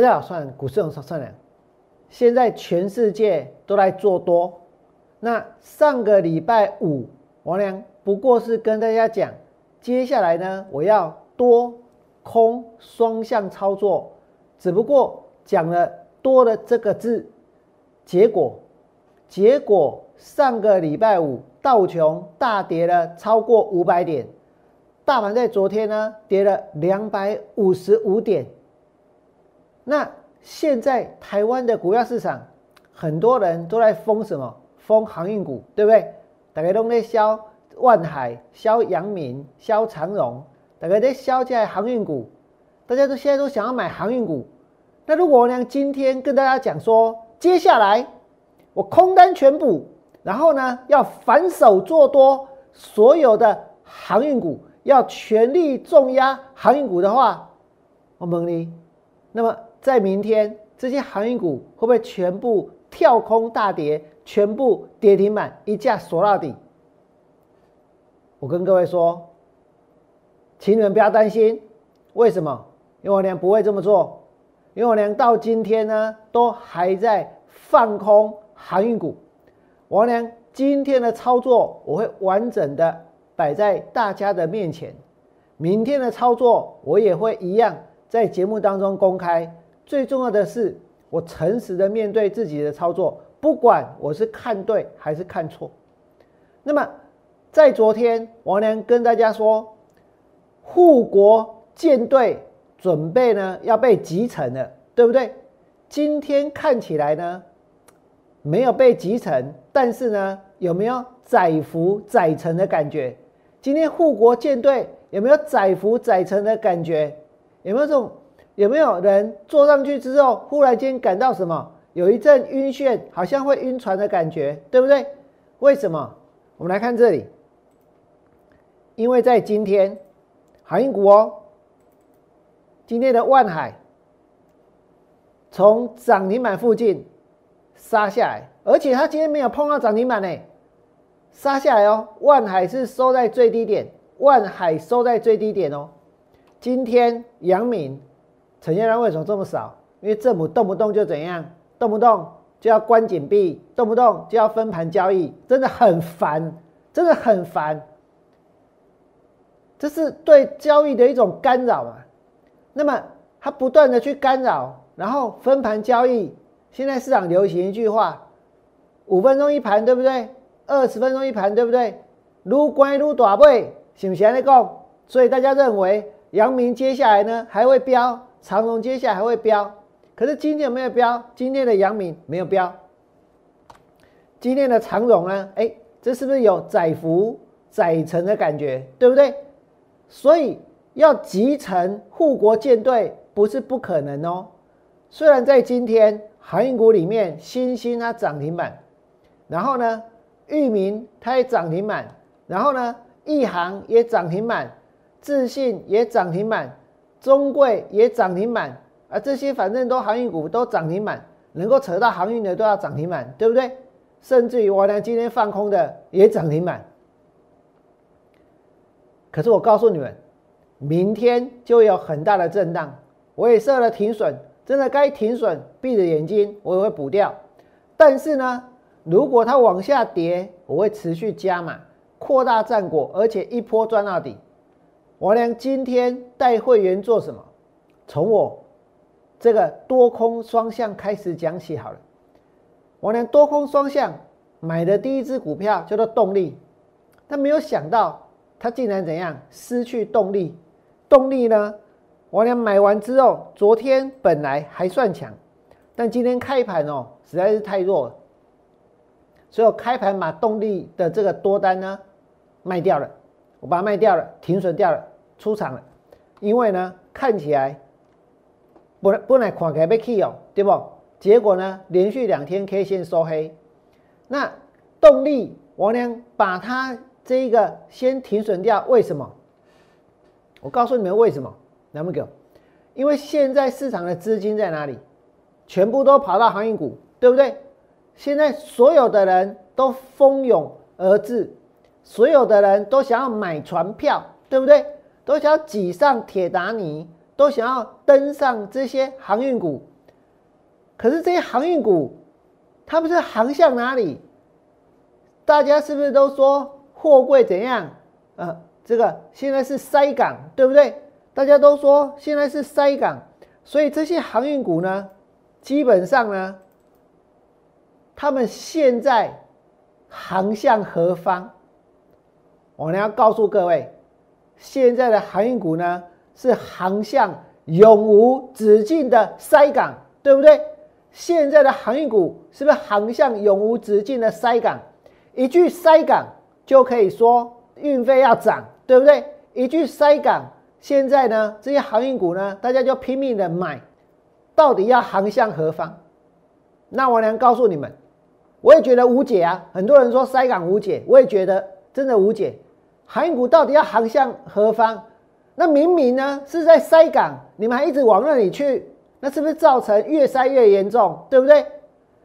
大家好，算股市用算了。现在全世界都在做多，那上个礼拜五，王良不过是跟大家讲，接下来呢，我要多空双向操作，只不过讲了多的这个字，结果，结果上个礼拜五道琼大跌了超过五百点，大盘在昨天呢跌了两百五十五点，那。现在台湾的股票市场，很多人都在封什么？封航运股，对不对？大家都在销万海、销阳明、销长荣，大家在销这些航运股，大家都现在都想要买航运股。那如果呢，今天跟大家讲说，接下来我空单全补，然后呢要反手做多所有的航运股，要全力重压航运股的话，我问你，那么？在明天，这些航运股会不会全部跳空大跌，全部跌停板，一架锁到底？我跟各位说，请你们不要担心。为什么？因为我娘不会这么做。因为我娘到今天呢，都还在放空航运股。我娘今天的操作，我会完整的摆在大家的面前。明天的操作，我也会一样在节目当中公开。最重要的是，我诚实的面对自己的操作，不管我是看对还是看错。那么，在昨天，王良跟大家说，护国舰队准备呢要被集成了，对不对？今天看起来呢，没有被集成，但是呢，有没有载浮载沉的感觉？今天护国舰队有没有载浮载沉的感觉？有没有这种？有没有人坐上去之后，忽然间感到什么？有一阵晕眩，好像会晕船的感觉，对不对？为什么？我们来看这里，因为在今天，航运股哦，今天的万海从涨停板附近杀下来，而且它今天没有碰到涨停板呢，杀下来哦。万海是收在最低点，万海收在最低点哦。今天阳明。成交量为什么这么少？因为政府动不动就怎样，动不动就要关紧闭，动不动就要分盘交易，真的很烦，真的很烦。这是对交易的一种干扰嘛？那么他不断的去干扰，然后分盘交易。现在市场流行一句话：五分钟一盘，对不对？二十分钟一盘，对不对？撸乖撸大背，是不是安讲？所以大家认为阳明接下来呢还会飙？长荣接下来还会飙，可是今天有没有飙？今天的阳明没有飙，今天的长荣呢？哎，这是不是有载浮载沉的感觉？对不对？所以要集成护国舰队不是不可能哦。虽然在今天航运股里面，新兴它涨停板，然后呢，裕民它也涨停板，然后呢，亿航也涨停板，自信也涨停板。中贵也涨停板啊，这些反正都航运股都涨停板，能够扯到航运的都要涨停板，对不对？甚至于我呢今天放空的也涨停板。可是我告诉你们，明天就有很大的震荡，我也设了停损，真的该停损，闭着眼睛我也会补掉。但是呢，如果它往下跌，我会持续加码，扩大战果，而且一波赚到底。王良今天带会员做什么？从我这个多空双向开始讲起好了。王良多空双向买的第一只股票叫做动力，他没有想到他竟然怎样失去动力。动力呢？王良买完之后，昨天本来还算强，但今天开盘哦实在是太弱了，所以我开盘把动力的这个多单呢卖掉了。我把它卖掉了，停损掉了，出场了。因为呢，看起来本本来看起来被 key 哦，对不？结果呢，连续两天 K 线收黑。那动力，我呢把它这一个先停损掉。为什么？我告诉你们为什么。那么个，因为现在市场的资金在哪里？全部都跑到航运股，对不对？现在所有的人都蜂拥而至。所有的人都想要买船票，对不对？都想要挤上铁达尼，都想要登上这些航运股。可是这些航运股，它不是航向哪里？大家是不是都说货柜怎样？呃，这个现在是塞港，对不对？大家都说现在是塞港，所以这些航运股呢，基本上呢，他们现在航向何方？我呢要告诉各位，现在的航运股呢是航向永无止境的塞港，对不对？现在的航运股是不是航向永无止境的塞港？一句塞港就可以说运费要涨，对不对？一句塞港。现在呢，这些航运股呢，大家就拼命的买，到底要航向何方？那我能告诉你们，我也觉得无解啊。很多人说塞港无解，我也觉得真的无解。航运股到底要航向何方？那明明呢是在塞港，你们还一直往那里去，那是不是造成越塞越严重？对不对？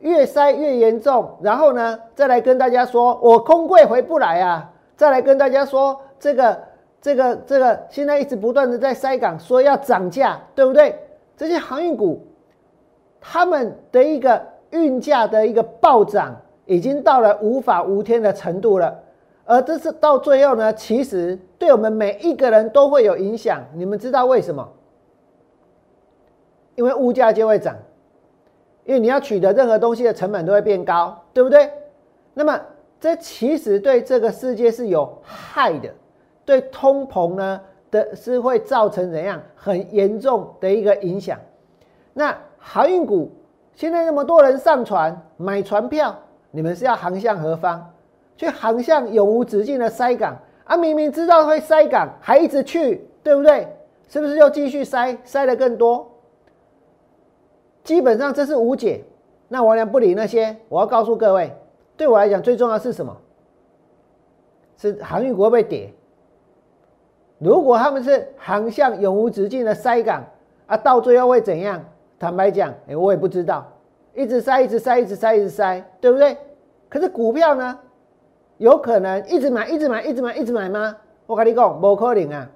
越塞越严重，然后呢，再来跟大家说我空柜回不来啊，再来跟大家说这个。这个这个现在一直不断的在塞港，说要涨价，对不对？这些航运股，他们的一个运价的一个暴涨，已经到了无法无天的程度了。而这是到最后呢，其实对我们每一个人都会有影响。你们知道为什么？因为物价就会涨，因为你要取得任何东西的成本都会变高，对不对？那么这其实对这个世界是有害的。对通膨呢的是会造成怎样很严重的一个影响？那航运股现在那么多人上船买船票，你们是要航向何方？去航向永无止境的塞港啊！明明知道会塞港，还一直去，对不对？是不是又继续塞，塞的更多？基本上这是无解。那我俩不理那些，我要告诉各位，对我来讲最重要是什么？是航运股会不会跌？如果他们是航向永无止境的塞港啊，到最后会怎样？坦白讲，哎，我也不知道，一直塞，一直塞，一直塞，一直塞，对不对？可是股票呢，有可能一直买，一直买，一直买，一直买吗？我跟你讲，不可能啊！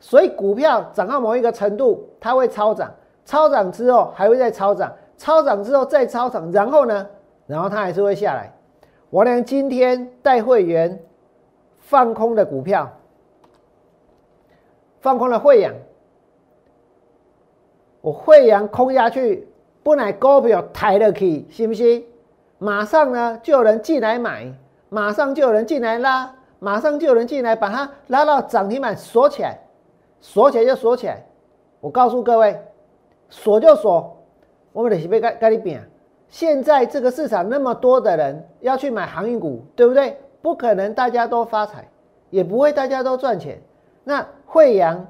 所以股票涨到某一个程度，它会超涨，超涨之后还会再超涨，超涨之后再超涨，然后呢，然后它还是会下来。我连今天带会员放空的股票。放空了汇阳，我汇阳空下去，不乃股票抬得起，信不信？马上呢就有人进来买，马上就有人进来拉，马上就有人进来把它拉到涨停板锁起来，锁起来就锁起来。我告诉各位，锁就锁，我们得是被盖盖你饼。现在这个市场那么多的人要去买航运股，对不对？不可能大家都发财，也不会大家都赚钱。那惠阳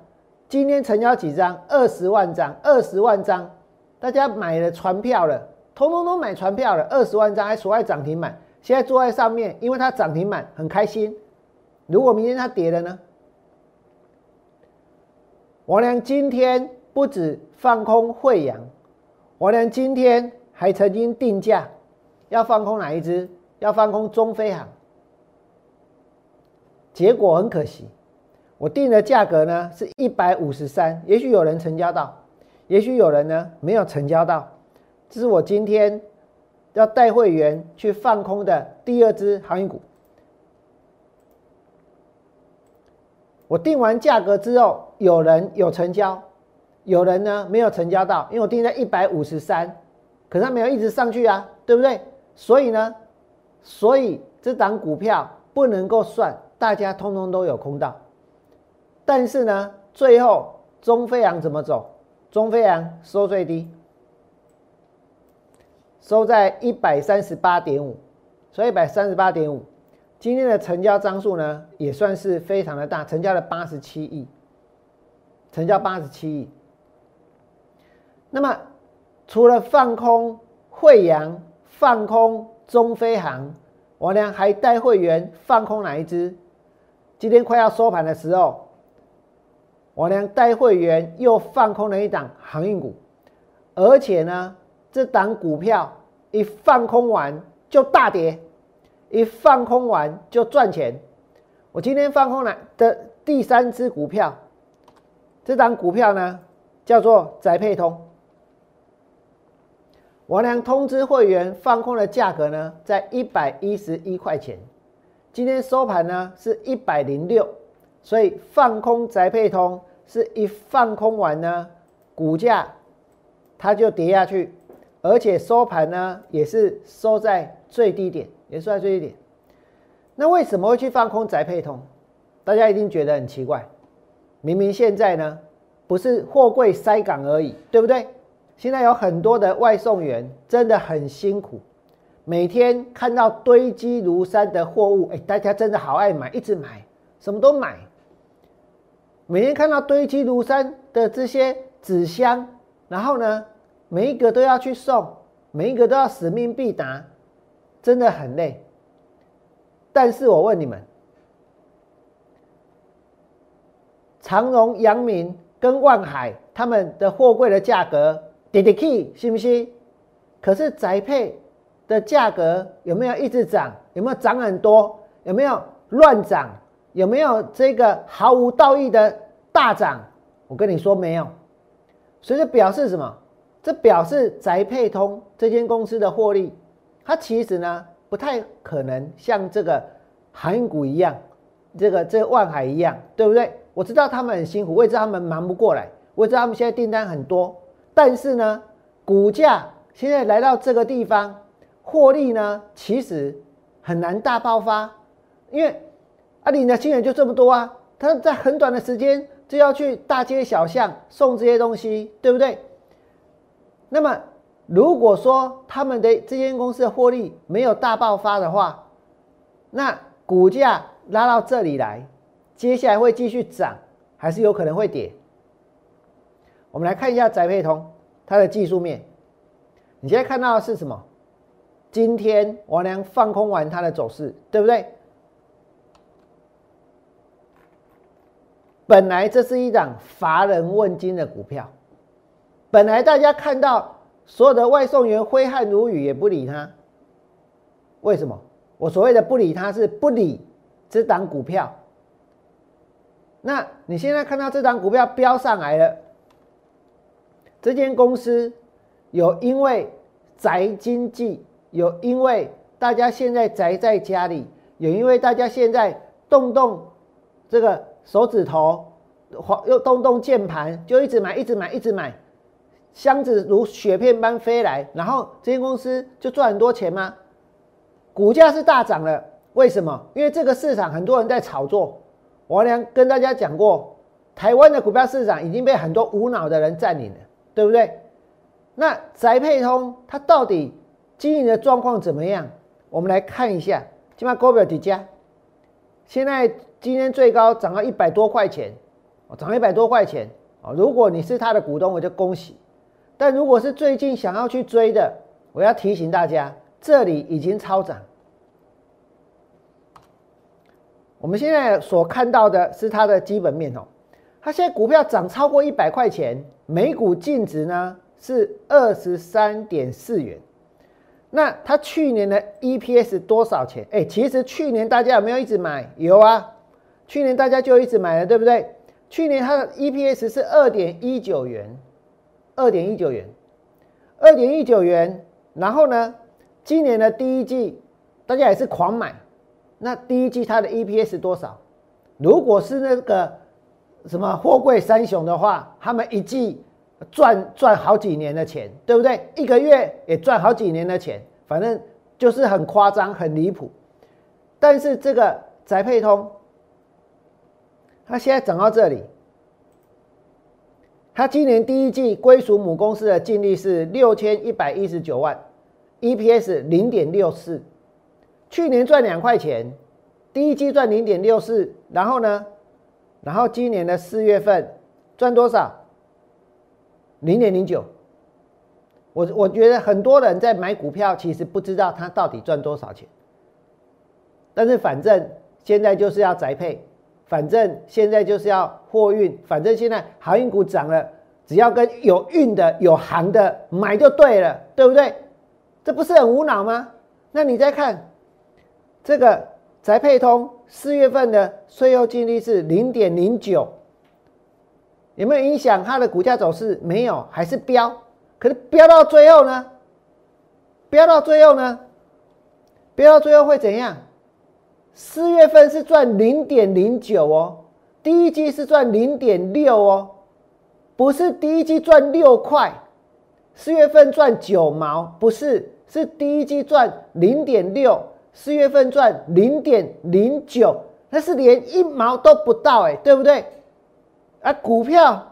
今天成交几张？二十万张，二十万张，大家买了船票了，通通都买船票了，二十万张还锁在涨停板，现在坐在上面，因为它涨停板很开心。如果明天它跌了呢？我俩今天不止放空惠阳，我俩今天还曾经定价要放空哪一只？要放空中飞航，结果很可惜。我定的价格呢是一百五十三，也许有人成交到，也许有人呢没有成交到。这是我今天要带会员去放空的第二只航运股。我定完价格之后，有人有成交，有人呢没有成交到，因为我定在一百五十三，可是它没有一直上去啊，对不对？所以呢，所以这档股票不能够算，大家通通都有空到。但是呢，最后中飞扬怎么走？中飞扬收最低，收在一百三十八点五，所以一百三十八点五。今天的成交张数呢，也算是非常的大，成交了八十七亿，成交八十七亿。那么除了放空惠阳、放空中飞航，我呢还带会员放空哪一支？今天快要收盘的时候。我呢带会员又放空了一档航运股，而且呢，这档股票一放空完就大跌，一放空完就赚钱。我今天放空了的第三只股票，这档股票呢叫做宅配通。王良通知会员放空的价格呢，在一百一十一块钱，今天收盘呢是一百零六，所以放空宅配通是一放空完呢，股价它就跌下去，而且收盘呢也是收在最低点，也收在最低点。那为什么会去放空宅配通？大家一定觉得很奇怪，明明现在呢不是货柜塞港而已，对不对？现在有很多的外送员真的很辛苦，每天看到堆积如山的货物，哎，大家真的好爱买，一直买，什么都买。每天看到堆积如山的这些纸箱，然后呢，每一个都要去送，每一个都要使命必达，真的很累。但是我问你们，长荣、阳明跟万海他们的货柜的价格？跌跌 key 信不信？可是宅配的价格有没有一直涨？有没有涨很多？有没有乱涨？有没有这个毫无道义的大涨？我跟你说没有。所以这表示什么？这表示宅配通这间公司的获利，它其实呢不太可能像这个航运股一样，这个这个万海一样，对不对？我知道他们很辛苦，我也知道他们忙不过来，我也知道他们现在订单很多。但是呢，股价现在来到这个地方，获利呢其实很难大爆发，因为阿里的新人就这么多啊，他在很短的时间就要去大街小巷送这些东西，对不对？那么如果说他们的这间公司的获利没有大爆发的话，那股价拉到这里来，接下来会继续涨，还是有可能会跌？我们来看一下宅配通它的技术面。你现在看到的是什么？今天王良放空完它的走势，对不对？本来这是一档乏人问津的股票，本来大家看到所有的外送员挥汗如雨也不理他。为什么？我所谓的不理他是不理这档股票。那你现在看到这档股票飙上来了？这间公司有因为宅经济，有因为大家现在宅在家里，有因为大家现在动动这个手指头，又动动键盘，就一直买，一直买，一直买，箱子如雪片般飞来，然后这间公司就赚很多钱吗？股价是大涨了，为什么？因为这个市场很多人在炒作。我良跟大家讲过，台湾的股票市场已经被很多无脑的人占领了。对不对？那宅配通它到底经营的状况怎么样？我们来看一下，起码股表底价，现在今天最高涨到一百多块钱，哦，涨一百多块钱哦。如果你是他的股东，我就恭喜。但如果是最近想要去追的，我要提醒大家，这里已经超涨。我们现在所看到的是它的基本面哦。它现在股票涨超过一百块钱，每股净值呢是二十三点四元。那它去年的 EPS 多少钱？哎，其实去年大家有没有一直买？有啊，去年大家就一直买了，对不对？去年它的 EPS 是二点一九元，二点一九元，二点一九元。然后呢，今年的第一季大家也是狂买。那第一季它的 EPS 多少？如果是那个。什么货柜三雄的话，他们一季赚赚好几年的钱，对不对？一个月也赚好几年的钱，反正就是很夸张、很离谱。但是这个宅配通，它现在涨到这里，它今年第一季归属母公司的净利是六千一百一十九万，EPS 零点六四，去年赚两块钱，第一季赚零点六四，然后呢？然后今年的四月份赚多少？零点零九。我我觉得很多人在买股票，其实不知道他到底赚多少钱。但是反正现在就是要宅配，反正现在就是要货运，反正现在航运股涨了，只要跟有运的、有航的买就对了，对不对？这不是很无脑吗？那你再看这个。宅配通四月份的税后净利是零点零九有没有影响它的股价走势？没有，还是飙。可是飙到最后呢？飙到最后呢？飙到最后会怎样？四月份是赚零点零九哦，第一季是赚零点六哦，不是第一季赚六块，四月份赚九毛，不是，是第一季赚零点六，四月份赚零点零九，那是连一毛都不到哎，对不对？啊，股票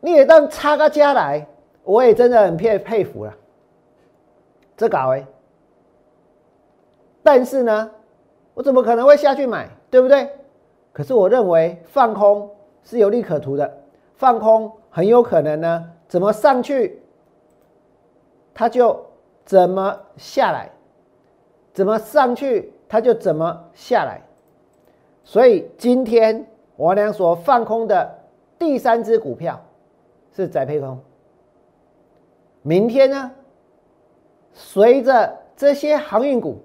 你也当差个价来。我也真的很佩佩服了，这搞哎，但是呢，我怎么可能会下去买，对不对？可是我认为放空是有利可图的，放空很有可能呢，怎么上去，它就怎么下来，怎么上去它就怎么下来，所以今天我俩所放空的第三只股票是宅配空。明天呢？随着这些航运股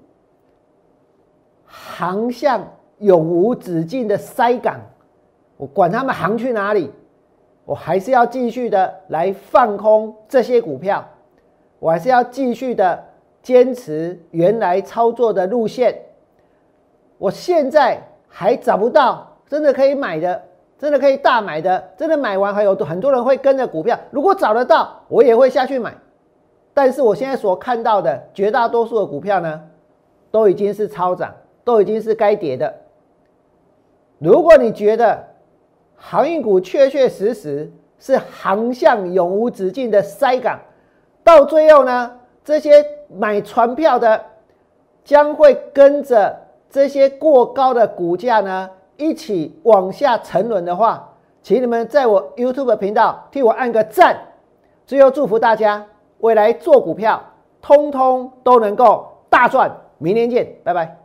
航向永无止境的塞港，我管他们航去哪里，我还是要继续的来放空这些股票，我还是要继续的坚持原来操作的路线。我现在还找不到真的可以买的。真的可以大买的，真的买完还有很多人会跟着股票。如果找得到，我也会下去买。但是我现在所看到的绝大多数的股票呢，都已经是超涨，都已经是该跌的。如果你觉得航运股确确实实是航向永无止境的塞港，到最后呢，这些买船票的将会跟着这些过高的股价呢。一起往下沉沦的话，请你们在我 YouTube 频道替我按个赞。最后祝福大家未来做股票，通通都能够大赚。明年见，拜拜。